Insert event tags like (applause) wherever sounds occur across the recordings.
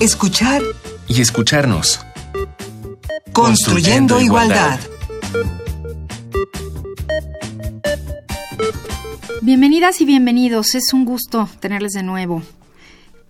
escuchar y escucharnos. Construyendo, igualdad. Bienvenidas y bienvenidos, es un gusto tenerles de nuevo.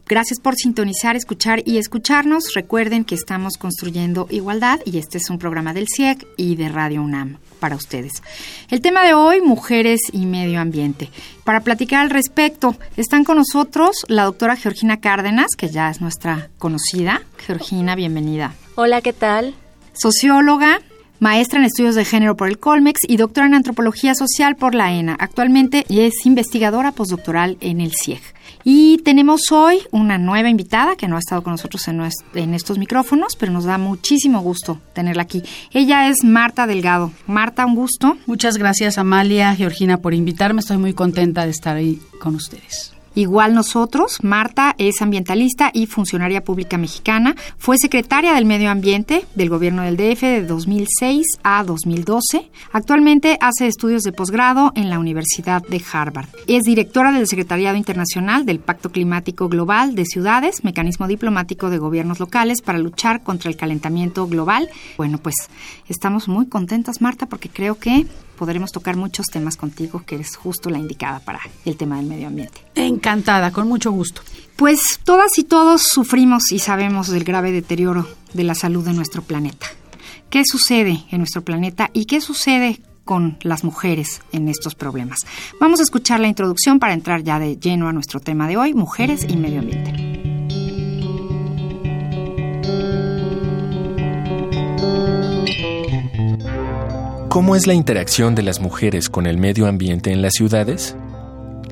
Gracias por sintonizar, escuchar y escucharnos. Recuerden que estamos construyendo igualdad y este es un programa del CIEC y de Radio UNAM para ustedes. El tema de hoy, mujeres y medio ambiente. Para platicar al respecto, están con nosotros la doctora Georgina Cárdenas, que ya es nuestra conocida. Georgina, bienvenida. Hola, ¿qué tal? Socióloga, maestra en estudios de género por el Colmex y doctora en antropología social por la ENA. Actualmente es investigadora postdoctoral en el CIEG. Y tenemos hoy una nueva invitada que no ha estado con nosotros en, estos micrófonos, pero nos da muchísimo gusto tenerla aquí. Ella es Marta Delgado. Marta, un gusto. Muchas gracias Amalia, Georgina, por invitarme. Estoy muy contenta de estar ahí con ustedes. Igual nosotros, Marta es ambientalista y funcionaria pública mexicana. Fue secretaria del Medio Ambiente del gobierno del DF de 2006 a 2012. Actualmente hace estudios de posgrado en la Universidad de Harvard. Es directora del Secretariado Internacional del Pacto Climático Global de Ciudades, mecanismo diplomático de gobiernos locales para luchar contra el calentamiento global. Bueno, pues estamos muy contentas, Marta, porque creo que podremos tocar muchos temas contigo, que eres justo la indicada para el tema del medio ambiente. Encantada, con mucho gusto. Pues todas y todos sufrimos y sabemos del grave deterioro de la salud de nuestro planeta. ¿Qué sucede en nuestro planeta y qué sucede con las mujeres en estos problemas? Vamos a escuchar la introducción para entrar ya de lleno a nuestro tema de hoy, mujeres y medio ambiente. ¿Cómo es la interacción de las mujeres con el medio ambiente en las ciudades?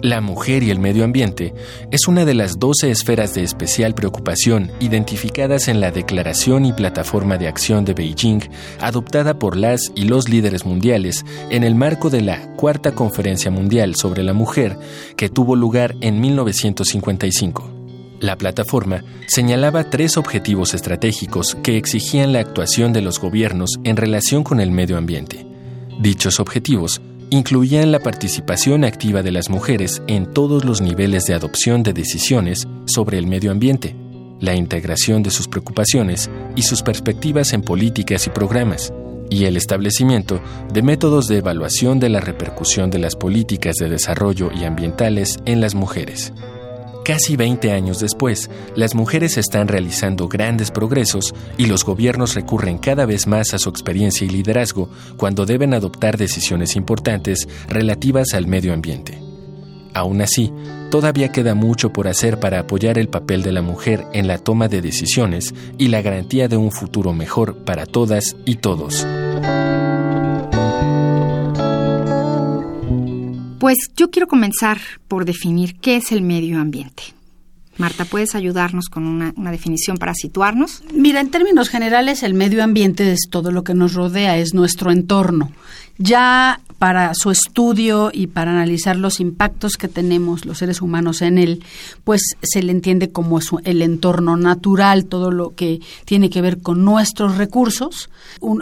La mujer y el medio ambiente es una de las 12 esferas de especial preocupación identificadas en la Declaración y Plataforma de Acción de Beijing, adoptada por las y los líderes mundiales en el marco de la Cuarta Conferencia Mundial sobre la Mujer, que tuvo lugar en 1955. La plataforma señalaba tres objetivos estratégicos que exigían la actuación de los gobiernos en relación con el medio ambiente. Dichos objetivos incluían la participación activa de las mujeres en todos los niveles de adopción de decisiones sobre el medio ambiente, la integración de sus preocupaciones y sus perspectivas en políticas y programas, y el establecimiento de métodos de evaluación de la repercusión de las políticas de desarrollo y ambientales en las mujeres. Casi 20 años después, las mujeres están realizando grandes progresos y los gobiernos recurren cada vez más a su experiencia y liderazgo cuando deben adoptar decisiones importantes relativas al medio ambiente. Aún así, todavía queda mucho por hacer para apoyar el papel de la mujer en la toma de decisiones y la garantía de un futuro mejor para todas y todos. Pues yo quiero comenzar por definir qué es el medio ambiente. Marta, ¿puedes ayudarnos con una, definición para situarnos? Mira, en términos generales, el medio ambiente es todo lo que nos rodea, es nuestro entorno. Ya para su estudio y para analizar los impactos que tenemos los seres humanos en él, pues se le entiende como el entorno natural, todo lo que tiene que ver con nuestros recursos.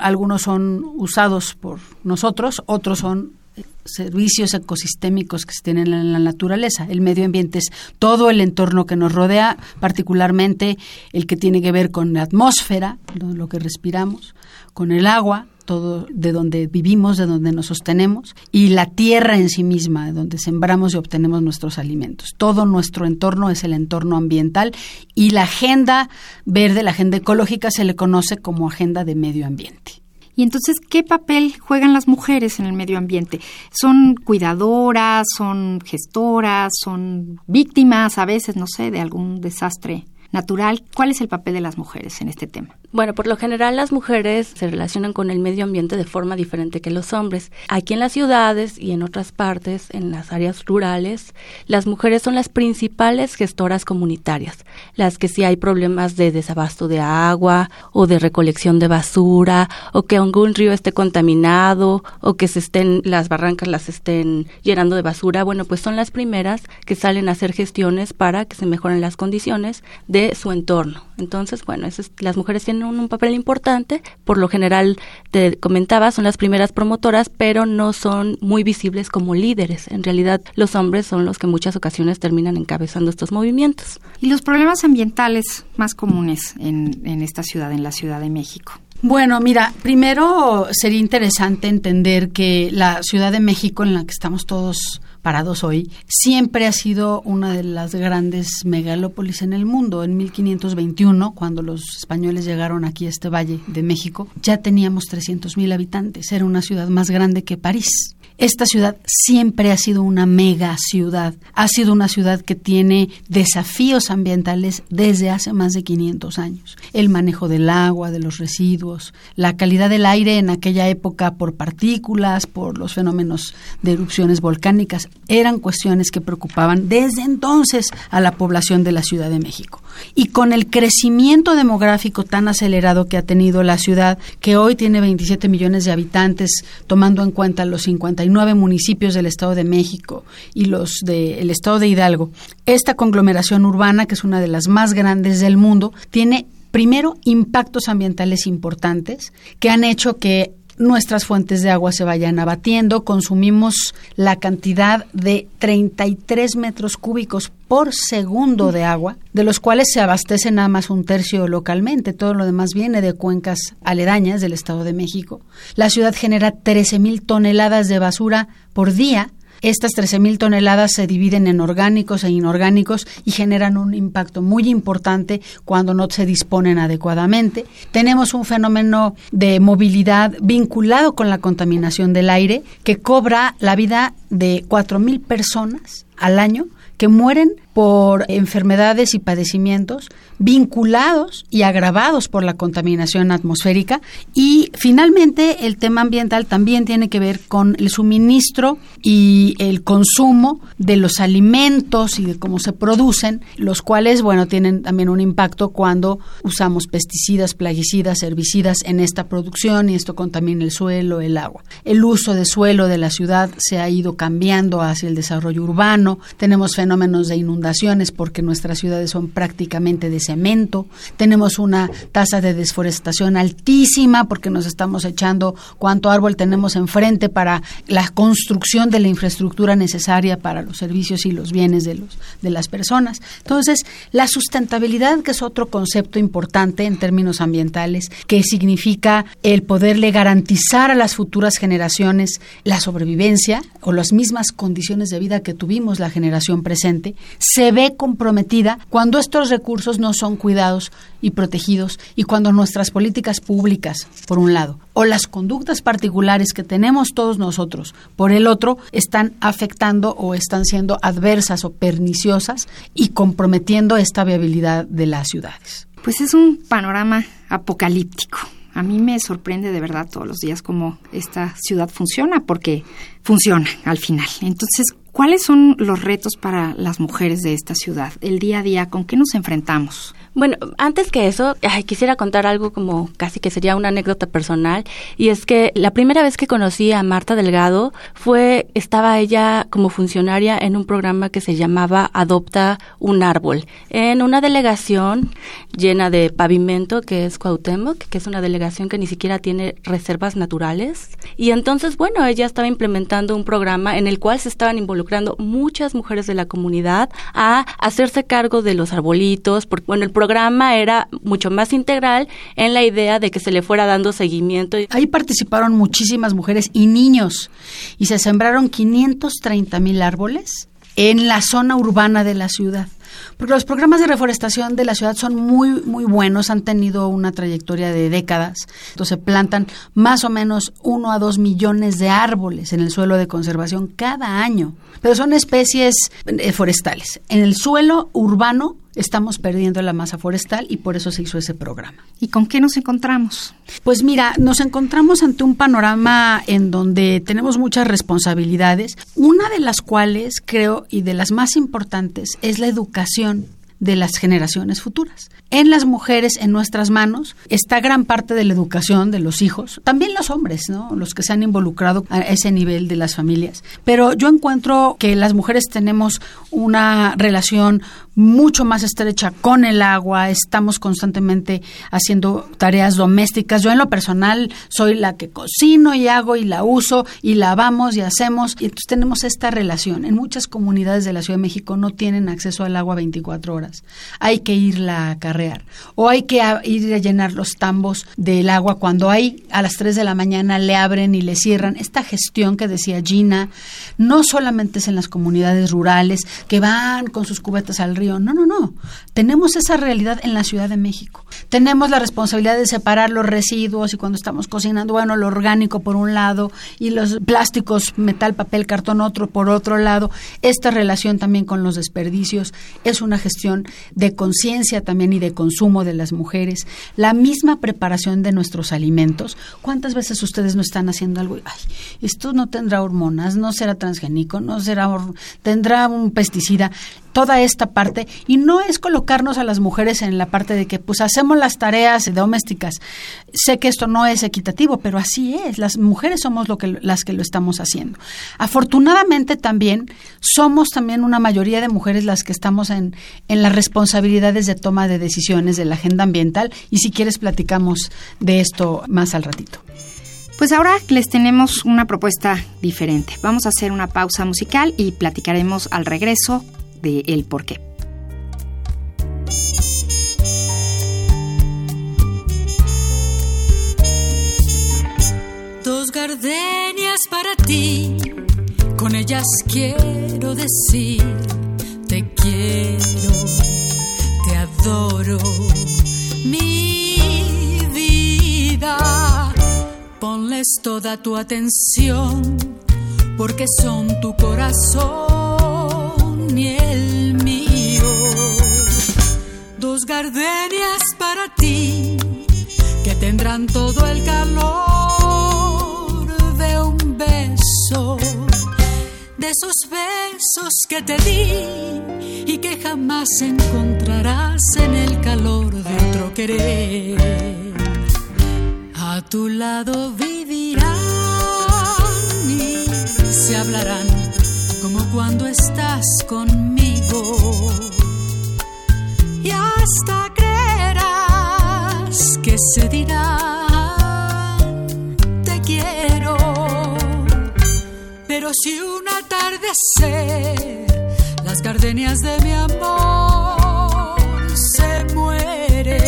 algunos son usados por nosotros, otros son servicios ecosistémicos que se tienen en la naturaleza. El medio ambiente es todo el entorno que nos rodea, particularmente el que tiene que ver con la atmósfera, lo que respiramos, con el agua, todo de donde vivimos, de donde nos sostenemos, y la tierra en sí misma, de donde sembramos y obtenemos nuestros alimentos. Todo nuestro entorno es el entorno ambiental y la agenda verde, la agenda ecológica, se le conoce como agenda de medio ambiente. Y entonces, ¿qué papel juegan las mujeres en el medio ambiente? ¿Son cuidadoras, son gestoras, son víctimas a veces, no sé, de algún desastre natural? ¿Cuál es el papel de las mujeres en este tema? Bueno, por lo general las mujeres se relacionan con el medio ambiente de forma diferente que los hombres. Aquí en las ciudades y en otras partes, en las áreas rurales, las mujeres son las principales gestoras comunitarias, las que si hay problemas de desabasto de agua o de recolección de basura o que algún río esté contaminado o que se estén las barrancas las estén llenando de basura, bueno, pues son las primeras que salen a hacer gestiones para que se mejoren las condiciones de de su entorno. Entonces, bueno, las mujeres tienen un, papel importante, por lo general, te comentaba, son las primeras promotoras, pero no son muy visibles como líderes. En realidad, los hombres son los que en muchas ocasiones terminan encabezando estos movimientos. ¿Y los problemas ambientales más comunes en, en esta ciudad, en la Ciudad de México? Bueno, mira, primero sería interesante entender que la Ciudad de México en la que estamos todos parados hoy, siempre ha sido una de las grandes megalópolis en el mundo. En 1521, cuando los españoles llegaron aquí a este valle de México, ya teníamos 300.000 habitantes. Era una ciudad más grande que París. Esta ciudad siempre ha sido una mega ciudad. Ha sido una ciudad que tiene desafíos ambientales desde hace más de 500 años. El manejo del agua, de los residuos, la calidad del aire en aquella época por partículas, por los fenómenos de erupciones volcánicas, eran cuestiones que preocupaban desde entonces a la población de la Ciudad de México. Y con el crecimiento demográfico tan acelerado que ha tenido la ciudad, que hoy tiene 27 millones de habitantes, tomando en cuenta los 59 municipios del Estado de México y los del Estado de Hidalgo, esta conglomeración urbana, que es una de las más grandes del mundo, tiene primero impactos ambientales importantes que han hecho que nuestras fuentes de agua se vayan abatiendo, consumimos la cantidad de 33 metros cúbicos por segundo de agua, de los cuales se abastece nada más un tercio localmente, todo lo demás viene de cuencas aledañas del Estado de México. La ciudad genera 13 mil toneladas de basura por día, estas 13.000 toneladas se dividen en orgánicos e inorgánicos y generan un impacto muy importante cuando no se disponen adecuadamente. Tenemos un fenómeno de movilidad vinculado con la contaminación del aire que cobra la vida de 4.000 personas al año que mueren por enfermedades y padecimientos vinculados y agravados por la contaminación atmosférica. Y finalmente el tema ambiental también tiene que ver con el suministro y el consumo de los alimentos y de cómo se producen, los cuales, bueno, tienen también un impacto cuando usamos pesticidas, plaguicidas, herbicidas en esta producción y esto contamina el suelo, el agua. El uso de suelo de la ciudad se ha ido cambiando hacia el desarrollo urbano. Tenemos fenómenos de inundación porque nuestras ciudades son prácticamente de cemento. Tenemos una tasa de desforestación altísima porque nos estamos echando cuánto árbol tenemos enfrente para la construcción de la infraestructura necesaria para los servicios y los bienes de los de las personas. Entonces, la sustentabilidad que es otro concepto importante en términos ambientales, que significa el poderle garantizar a las futuras generaciones la sobrevivencia o las mismas condiciones de vida que tuvimos la generación presente, se ve comprometida cuando estos recursos no son cuidados y protegidos y cuando nuestras políticas públicas, por un lado, o las conductas particulares que tenemos todos nosotros, por el otro, están afectando o están siendo adversas o perniciosas y comprometiendo esta viabilidad de las ciudades. Pues es un panorama apocalíptico. A mí me sorprende de verdad todos los días cómo esta ciudad funciona, porque funciona al final. Entonces, ¿cuáles son los retos para las mujeres de esta ciudad? El día a día, ¿con qué nos enfrentamos? Bueno, antes que eso, quisiera contar algo como casi que sería una anécdota personal, y es que la primera vez que conocí a Marta Delgado fue, estaba ella como funcionaria en un programa que se llamaba Adopta un árbol, en una delegación llena de pavimento que es Cuauhtémoc, que es una delegación que ni siquiera tiene reservas naturales, y entonces, bueno, ella estaba implementando un programa en el cual se estaban involucrando muchas mujeres de la comunidad a hacerse cargo de los arbolitos, porque, bueno, el programa era mucho más integral en la idea de que se le fuera dando seguimiento. Ahí participaron muchísimas mujeres y niños y se sembraron 530 mil árboles en la zona urbana de la ciudad. Porque los programas de reforestación de la ciudad son muy, muy buenos, han tenido una trayectoria de décadas. Entonces plantan más o menos uno a dos millones de árboles en el suelo de conservación cada año. Pero son especies eh, forestales. En el suelo urbano estamos perdiendo la masa forestal y por eso se hizo ese programa. ¿Y con qué nos encontramos? Pues mira, nos encontramos ante un panorama en donde tenemos muchas responsabilidades, una de las cuales creo y de las más importantes es la educación de las generaciones futuras. en las mujeres, en nuestras manos, está gran parte de la educación de los hijos, también los hombres, ¿no? Los que se han involucrado a ese nivel de las familias. Pero yo encuentro que las mujeres tenemos una relación mucho más estrecha con el agua, estamos constantemente haciendo tareas domésticas. Yo en lo personal soy la que cocino y hago y la uso y lavamos y hacemos y entonces tenemos esta relación. En muchas comunidades de la Ciudad de México no tienen acceso al agua 24 horas. Hay que irla a acarrear o hay que ir a llenar los tambos del agua cuando hay a las 3 de la mañana le abren y le cierran. Esta gestión que decía Gina no solamente es en las comunidades rurales que van con sus cubetas al río no, no, no. Tenemos esa realidad en la Ciudad de México. Tenemos la responsabilidad de separar los residuos y cuando estamos cocinando, bueno, lo orgánico por un lado y los plásticos, metal, papel, cartón otro por otro lado. Esta relación también con los desperdicios es una gestión de conciencia también y de consumo de las mujeres. La misma preparación de nuestros alimentos. ¿Cuántas veces ustedes no están haciendo algo? Ay, esto no tendrá hormonas, no será transgénico, no será, tendrá un pesticida toda esta parte y no es colocarnos a las mujeres en la parte de que pues hacemos las tareas domésticas. Sé que esto no es equitativo, pero así es, las mujeres somos lo que las que lo estamos haciendo. Afortunadamente también somos también una mayoría de mujeres las que estamos en en las responsabilidades de toma de decisiones de la agenda ambiental y si quieres platicamos de esto más al ratito. Pues ahora les tenemos una propuesta diferente. Vamos a hacer una pausa musical y platicaremos al regreso el por qué. Dos gardenias para ti, con ellas quiero decir, te quiero, te adoro, mi vida. Ponles toda tu atención, porque son tu corazón ni el mío. Dos gardenias para ti que tendrán todo el calor de un beso, de esos besos que te di y que jamás encontrarás en el calor de otro querer. A tu lado vivirán y se hablarán cuando estás conmigo. Y hasta creerás que se dirá te quiero. Pero si un atardecer las gardenias de mi amor se mueren,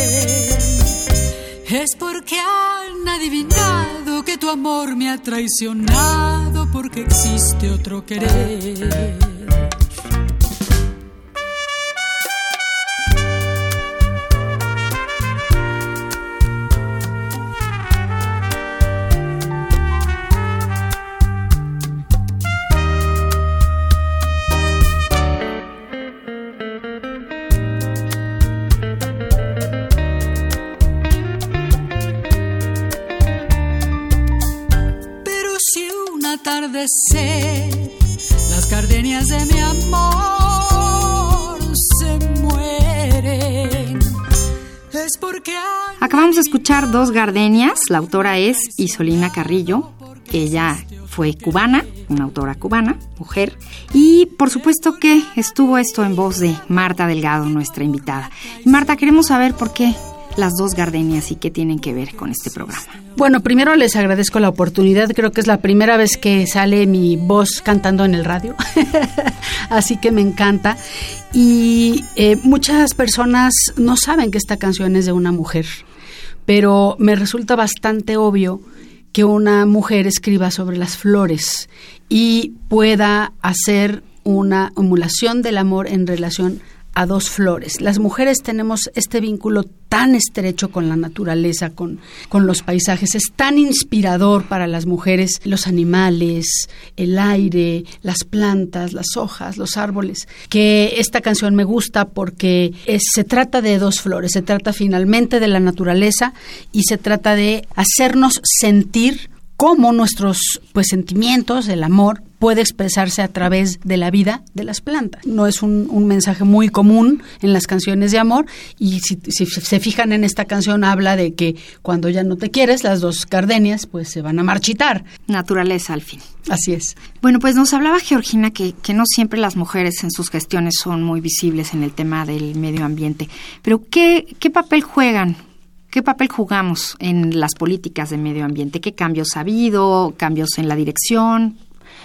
es porque han adivinado que tu amor me ha traicionado porque existe otro querer. Las gardenias de mi amor se mueren. Es porque Acabamos de escuchar dos gardenias, la autora es Isolina Carrillo, ella fue cubana, una autora cubana, mujer, y por supuesto que estuvo esto en voz de Marta Delgado, nuestra invitada. Marta, queremos saber por qué las dos gardenias y qué tienen que ver con este programa. Bueno, primero les agradezco la oportunidad. Creo que es la primera vez que sale mi voz cantando en el radio, (laughs) así que me encanta. Y eh, muchas personas no saben que esta canción es de una mujer, pero me resulta bastante obvio que una mujer escriba sobre las flores y pueda hacer una emulación del amor en relación a dos flores. Las mujeres tenemos este vínculo tan estrecho con la naturaleza, con, con los paisajes. Es tan inspirador para las mujeres los animales, el aire, las plantas, las hojas, los árboles, que esta canción me gusta porque se trata de dos flores. Se trata finalmente de la naturaleza y se trata de hacernos sentir cómo nuestros pues sentimientos, el amor, puede expresarse a través de la vida de las plantas. No es un, mensaje muy común en las canciones de amor y si, se fijan en esta canción habla de que cuando ya no te quieres, las dos cardenias pues se van a marchitar. Naturaleza al fin. Así es. Bueno, pues nos hablaba Georgina que, que no siempre las mujeres en sus gestiones son muy visibles en el tema del medio ambiente, pero ¿qué, qué papel juegan ¿Qué papel jugamos en las políticas de medio ambiente? ¿Qué cambios ha habido? ¿Cambios en la dirección?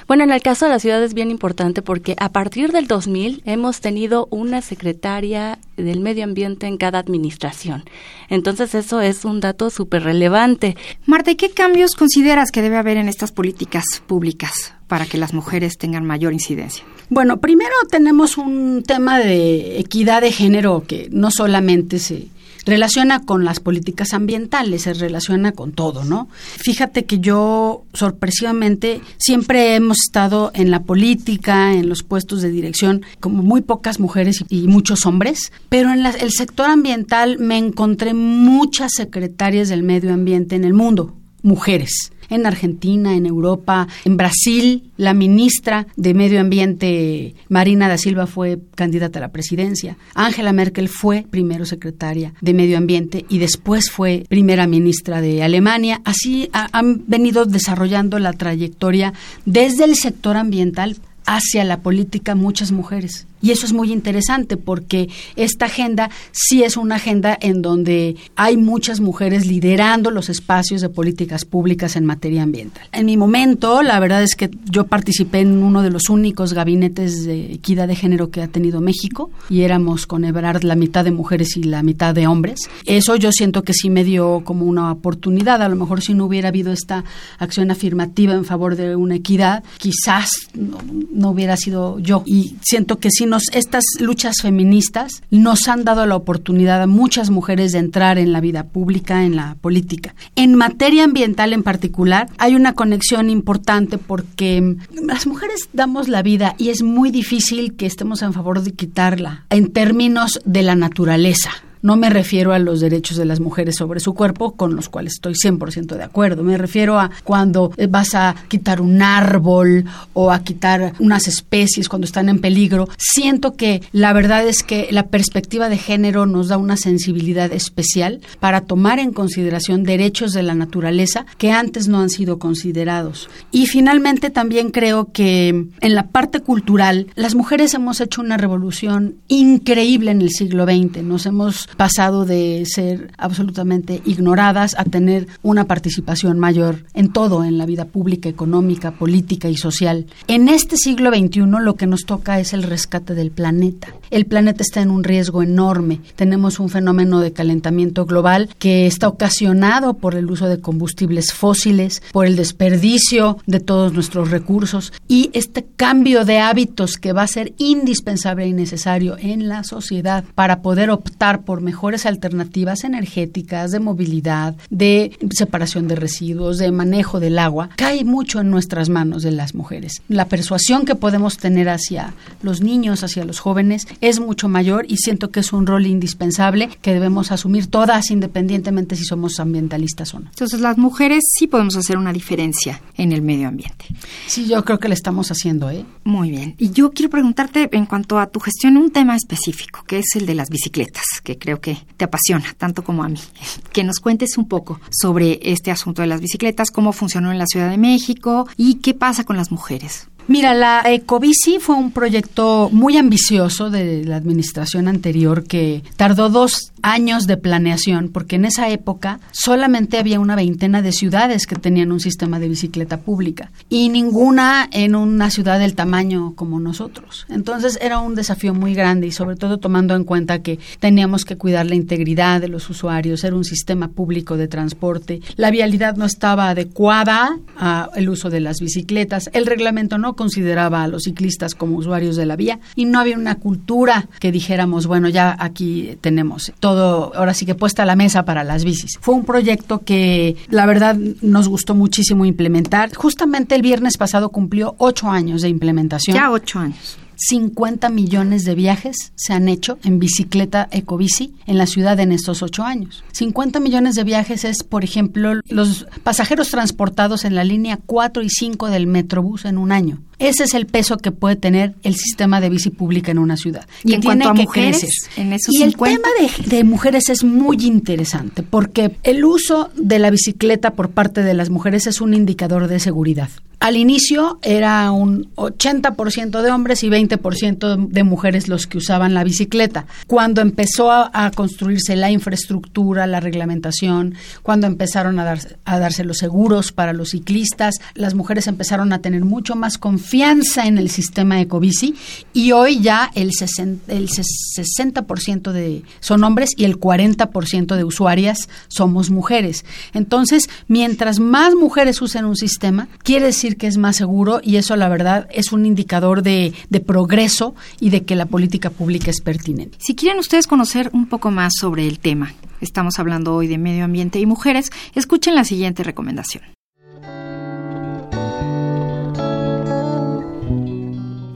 Bueno, en el caso de la ciudad es bien importante porque a partir del 2000 hemos tenido una secretaria del medio ambiente en cada administración. Entonces eso es un dato súper relevante. Marta, ¿y qué cambios consideras que debe haber en estas políticas públicas para que las mujeres tengan mayor incidencia? Bueno, primero tenemos un tema de equidad de género que no solamente se relaciona con las políticas ambientales, se relaciona con todo, ¿no? Fíjate que yo, sorpresivamente, siempre hemos estado en la política, en los puestos de dirección, como muy pocas mujeres y, muchos hombres, pero en el sector ambiental me encontré muchas secretarias del medio ambiente en el mundo, mujeres en Argentina, en Europa, en Brasil. La ministra de Medio Ambiente, Marina da Silva, fue candidata a la presidencia. Angela Merkel fue primero secretaria de Medio Ambiente y después fue primera ministra de Alemania. Así han venido desarrollando la trayectoria desde el sector ambiental hacia la política muchas mujeres. Y eso es muy interesante porque esta agenda sí es una agenda en donde hay muchas mujeres liderando los espacios de políticas públicas en materia ambiental. En mi momento, la verdad es que yo participé en uno de los únicos gabinetes de equidad de género que ha tenido México y éramos con Ebrard la mitad de mujeres y la mitad de hombres. Eso yo siento que sí me dio como una oportunidad. A lo mejor si no hubiera habido esta acción afirmativa en favor de una equidad, quizás no, no hubiera sido yo. Y siento que sí estas luchas feministas nos han dado la oportunidad a muchas mujeres de entrar en la vida pública, en la política. En materia ambiental en particular, hay una conexión importante porque las mujeres damos la vida y es muy difícil que estemos en favor de quitarla en términos de la naturaleza. No me refiero a los derechos de las mujeres sobre su cuerpo, con los cuales estoy 100% de acuerdo. Me refiero a cuando vas a quitar un árbol o a quitar unas especies cuando están en peligro. Siento que la verdad es que la perspectiva de género nos da una sensibilidad especial para tomar en consideración derechos de la naturaleza que antes no han sido considerados. Y finalmente también creo que en la parte cultural las mujeres hemos hecho una revolución increíble en el siglo XX. Nos hemos pasado de ser absolutamente ignoradas a tener una participación mayor en todo, en la vida pública, económica, política y social. En este siglo XXI lo que nos toca es el rescate del planeta. El planeta está en un riesgo enorme. Tenemos un fenómeno de calentamiento global que está ocasionado por el uso de combustibles fósiles, por el desperdicio de todos nuestros recursos y este cambio de hábitos que va a ser indispensable y necesario en la sociedad para poder optar por mejores alternativas energéticas, de movilidad, de separación de residuos, de manejo del agua, cae mucho en nuestras manos de las mujeres. La persuasión que podemos tener hacia los niños, hacia los jóvenes, es mucho mayor y siento que es un rol indispensable que debemos asumir todas independientemente si somos ambientalistas o no. Entonces las mujeres sí podemos hacer una diferencia en el medio ambiente. Sí, yo creo que le estamos haciendo, ¿eh? Muy bien. Y yo quiero preguntarte en cuanto a tu gestión un tema específico, que es el de las bicicletas, que creo que te apasiona tanto como a mí. (laughs) Que nos cuentes un poco sobre este asunto de las bicicletas, cómo funcionó en la Ciudad de México y qué pasa con las mujeres. Mira, la Ecobici fue un proyecto muy ambicioso de la administración anterior que tardó dos años de planeación, porque en esa época solamente había una veintena de ciudades que tenían un sistema de bicicleta pública y ninguna en una ciudad del tamaño como nosotros. Entonces era un desafío muy grande y sobre todo tomando en cuenta que teníamos que cuidar la integridad de los usuarios, era un sistema público de transporte, la vialidad no estaba adecuada al uso de las bicicletas, el reglamento no consideraba a los ciclistas como usuarios de la vía y no había una cultura que dijéramos, bueno, ya aquí tenemos todo, ahora sí que puesta a la mesa para las bicis. Fue un proyecto que la verdad nos gustó muchísimo implementar. Justamente el viernes pasado cumplió ocho años de implementación. Ya ocho años. 50 millones de viajes se han hecho en bicicleta ecobici en la ciudad en estos ocho años. 50 millones de viajes es, por ejemplo, los pasajeros transportados en la línea 4 y 5 del Metrobús en un año. Ese es el peso que puede tener el sistema de bici pública en una ciudad. Y en cuanto a mujeres, crecer. en esos y el 50. tema de, de mujeres es muy interesante porque el uso de la bicicleta por parte de las mujeres es un indicador de seguridad. Al inicio era un 80% de hombres y 20% de mujeres los que usaban la bicicleta. Cuando empezó a, a construirse la infraestructura, la reglamentación, cuando empezaron a, dar, a darse los seguros para los ciclistas, las mujeres empezaron a tener mucho más confianza en el sistema Ecobici y hoy ya el, 60, el 60% de son hombres y el 40% de usuarias somos mujeres. Entonces, mientras más mujeres usen un sistema, quiere decir que es más seguro y eso la verdad es un indicador de, de progreso y de que la política pública es pertinente. Si quieren ustedes conocer un poco más sobre el tema, estamos hablando hoy de medio ambiente y mujeres, escuchen la siguiente recomendación.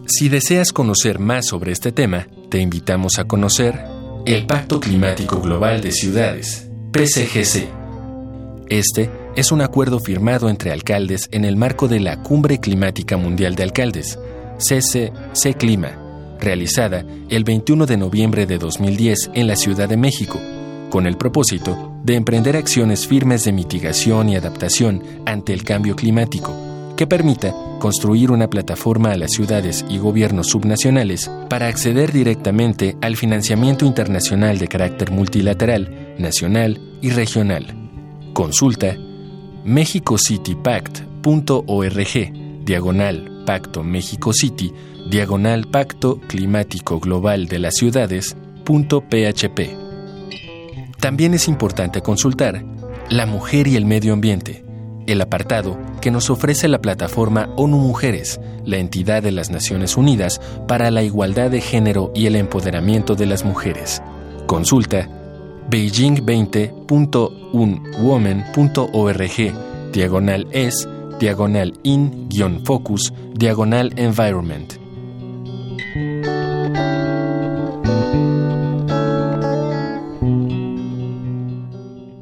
Si deseas conocer más sobre este tema, te invitamos a conocer el Pacto Climático Global de Ciudades, PCGC. Este es un acuerdo firmado entre alcaldes en el marco de la Cumbre Climática Mundial de Alcaldes, CCC Clima, realizada el 21 de noviembre de 2010 en la Ciudad de México, con el propósito de emprender acciones firmes de mitigación y adaptación ante el cambio climático, que permita construir una plataforma a las ciudades y gobiernos subnacionales para acceder directamente al financiamiento internacional de carácter multilateral, nacional y regional. Consulta mexicocitypact.org, diagonal Pacto México City, diagonal Pacto Climático Global de las Ciudades, punto PHP. También es importante consultar La Mujer y el Medio Ambiente, el apartado que nos ofrece la plataforma ONU Mujeres, la entidad de las Naciones Unidas para la igualdad de género y el empoderamiento de las mujeres. Consulta beijing20.unwoman.org, diagonal es, diagonal in-focus, diagonal environment.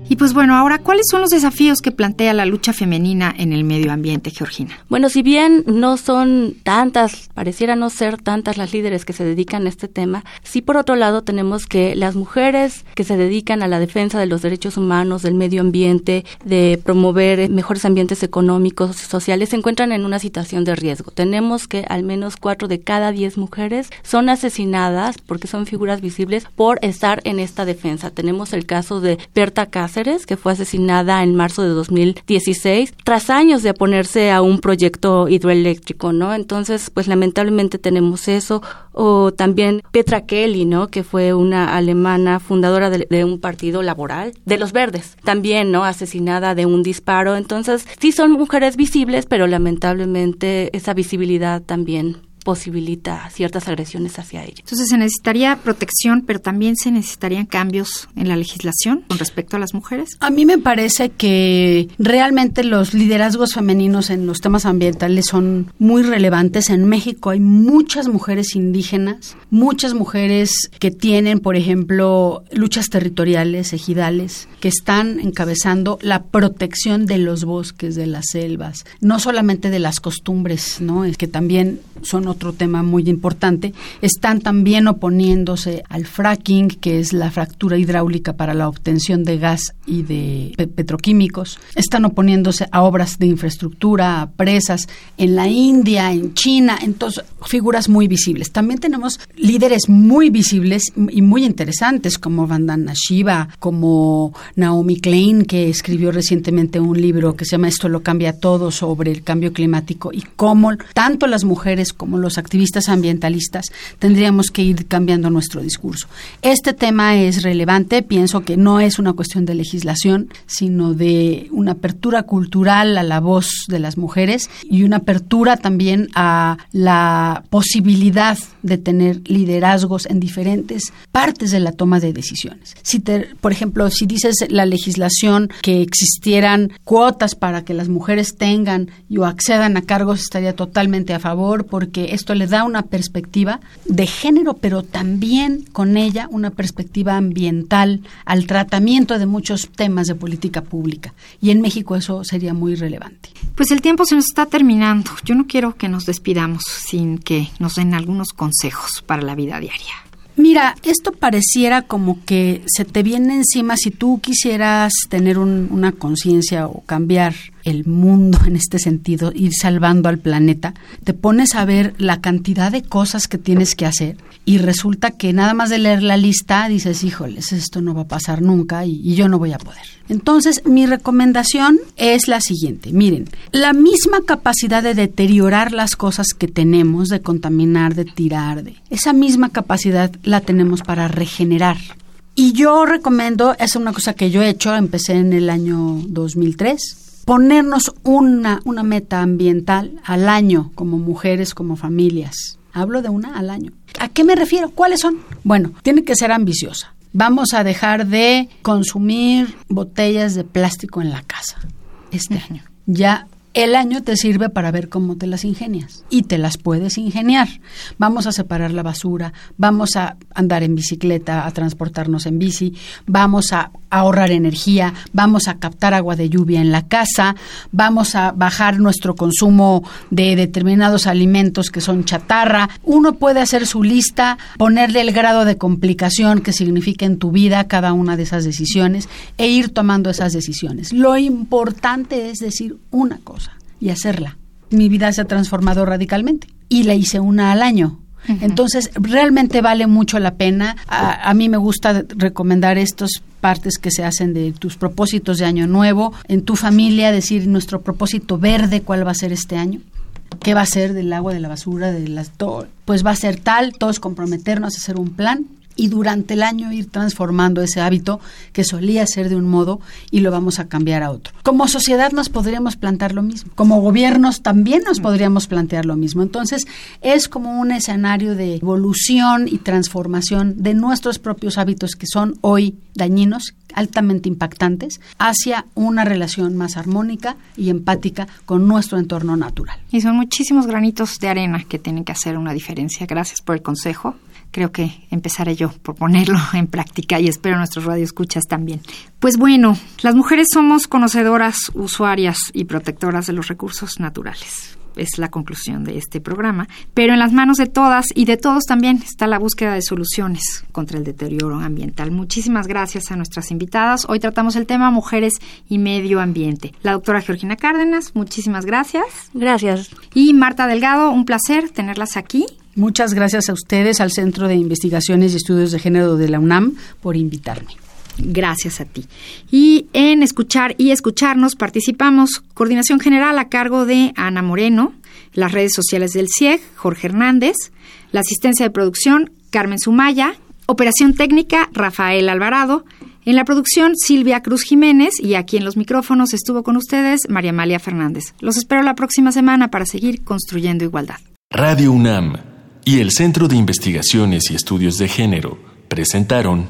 Y pues bueno, ahora, ¿cuáles son los desafíos que plantea la lucha femenina en el medio ambiente, Georgina? Bueno, si bien no son tantas, pareciera no ser tantas las líderes que se dedican a este tema, sí por otro lado tenemos que las mujeres que se dedican a la defensa de los derechos humanos, del medio ambiente, de promover mejores ambientes económicos y sociales, se encuentran en una situación de riesgo. Tenemos que al menos cuatro de cada diez mujeres son asesinadas porque son figuras visibles por estar en esta defensa. Tenemos el caso de Berta Que fue asesinada en marzo de 2016, tras años de oponerse a un proyecto hidroeléctrico, ¿no? Entonces, pues lamentablemente tenemos eso. O también Petra Kelly, ¿no? Que fue una alemana fundadora de, de un partido laboral, de los verdes, también, ¿no? Asesinada de un disparo. Entonces, sí son mujeres visibles, pero lamentablemente esa visibilidad también posibilita ciertas agresiones hacia ellos. Entonces se necesitaría protección, pero también se necesitarían cambios en la legislación con respecto a las mujeres. A mí me parece que realmente los liderazgos femeninos en los temas ambientales son muy relevantes. En México hay muchas mujeres indígenas, muchas mujeres que tienen, por ejemplo, luchas territoriales, ejidales, que están encabezando la protección de los bosques, de las selvas, no solamente de las costumbres, ¿no? Es que también son otro tema muy importante, están también oponiéndose al fracking, que es la fractura hidráulica para la obtención de gas y de pe petroquímicos, están oponiéndose a obras de infraestructura, a presas en la India, en China, entonces figuras muy visibles. También tenemos líderes muy visibles y muy interesantes como Vandana Shiva, como Naomi Klein, que escribió recientemente un libro que se llama Esto lo cambia todo sobre el cambio climático y cómo tanto las mujeres como los activistas ambientalistas tendríamos que ir cambiando nuestro discurso. Este tema es relevante, pienso que no es una cuestión de legislación, sino de una apertura cultural a la voz de las mujeres y una apertura también a la posibilidad de tener liderazgos en diferentes partes de la toma de decisiones. Si te, por ejemplo, si dices la legislación que existieran cuotas para que las mujeres tengan o accedan a cargos, estaría totalmente a favor porque esto le da una perspectiva de género, pero también con ella una perspectiva ambiental al tratamiento de muchos temas de política pública. Y en México eso sería muy relevante. Pues el tiempo se nos está terminando. Yo no quiero que nos despidamos sin que nos den algunos consejos para la vida diaria. Mira, esto pareciera como que se te viene encima si tú quisieras tener una conciencia o cambiar el mundo en este sentido, ir salvando al planeta, te pones a ver la cantidad de cosas que tienes que hacer y resulta que nada más de leer la lista dices, híjoles, esto no va a pasar nunca y, y yo no voy a poder. Entonces, mi recomendación es la siguiente. Miren, la misma capacidad de deteriorar las cosas que tenemos, de contaminar, de tirar, de esa misma capacidad la tenemos para regenerar. Y yo recomiendo, es una cosa que yo he hecho, empecé en el año 2003, ponernos una, una meta ambiental al año como mujeres, como familias. Hablo de una al año. ¿A qué me refiero? ¿Cuáles son? Bueno, tiene que ser ambiciosa. Vamos a dejar de consumir botellas de plástico en la casa este año. Ya el año te sirve para ver cómo te las ingenias y te las puedes ingeniar. Vamos a separar la basura, vamos a andar en bicicleta, a transportarnos en bici, vamos a ahorrar energía, vamos a captar agua de lluvia en la casa, vamos a bajar nuestro consumo de determinados alimentos que son chatarra. Uno puede hacer su lista, ponerle el grado de complicación que significa en tu vida cada una de esas decisiones e ir tomando esas decisiones. Lo importante es decir una cosa y hacerla. Mi vida se ha transformado radicalmente y la hice una al año. Entonces, realmente vale mucho la pena. A, a, mí me gusta recomendar estas partes que se hacen de tus propósitos de año nuevo, en tu familia, decir nuestro propósito verde, cuál va a ser este año. ¿Qué va a ser del agua, de la basura, de las todo? Pues va a ser tal, todos comprometernos a hacer un plan y durante el año ir transformando ese hábito que solía ser de un modo y lo vamos a cambiar a otro. Como sociedad nos podríamos plantear lo mismo, como gobiernos también nos podríamos plantear lo mismo. Entonces es como un escenario de evolución y transformación de nuestros propios hábitos que son hoy dañinos, altamente impactantes, hacia una relación más armónica y empática con nuestro entorno natural. Y son muchísimos granitos de arena que tienen que hacer una diferencia. Gracias por el consejo creo que empezaré yo por ponerlo (laughs) en práctica y espero nuestros radioescuchas también. Pues bueno, las mujeres somos conocedoras, usuarias y protectoras de los recursos naturales. Es la conclusión de este programa. Pero en las manos de todas y de todos también está la búsqueda de soluciones contra el deterioro ambiental. Muchísimas gracias a nuestras invitadas. Hoy tratamos el tema mujeres y medio ambiente. La doctora Georgina Cárdenas, muchísimas gracias. Gracias. Y Marta Delgado, un placer tenerlas aquí. Muchas gracias a ustedes, al Centro de Investigaciones y Estudios de Género de la UNAM, por invitarme. Gracias a ti. Y en Escuchar y Escucharnos participamos Coordinación General a cargo de Ana Moreno, las redes sociales del CIEG, Jorge Hernández, la asistencia de producción, Carmen Sumaya, operación técnica, Rafael Alvarado, en la producción, Silvia Cruz Jiménez y aquí en los micrófonos estuvo con ustedes María Amalia Fernández. Los espero la próxima semana para seguir construyendo igualdad. Radio UNAM y el Centro de Investigaciones y Estudios de Género presentaron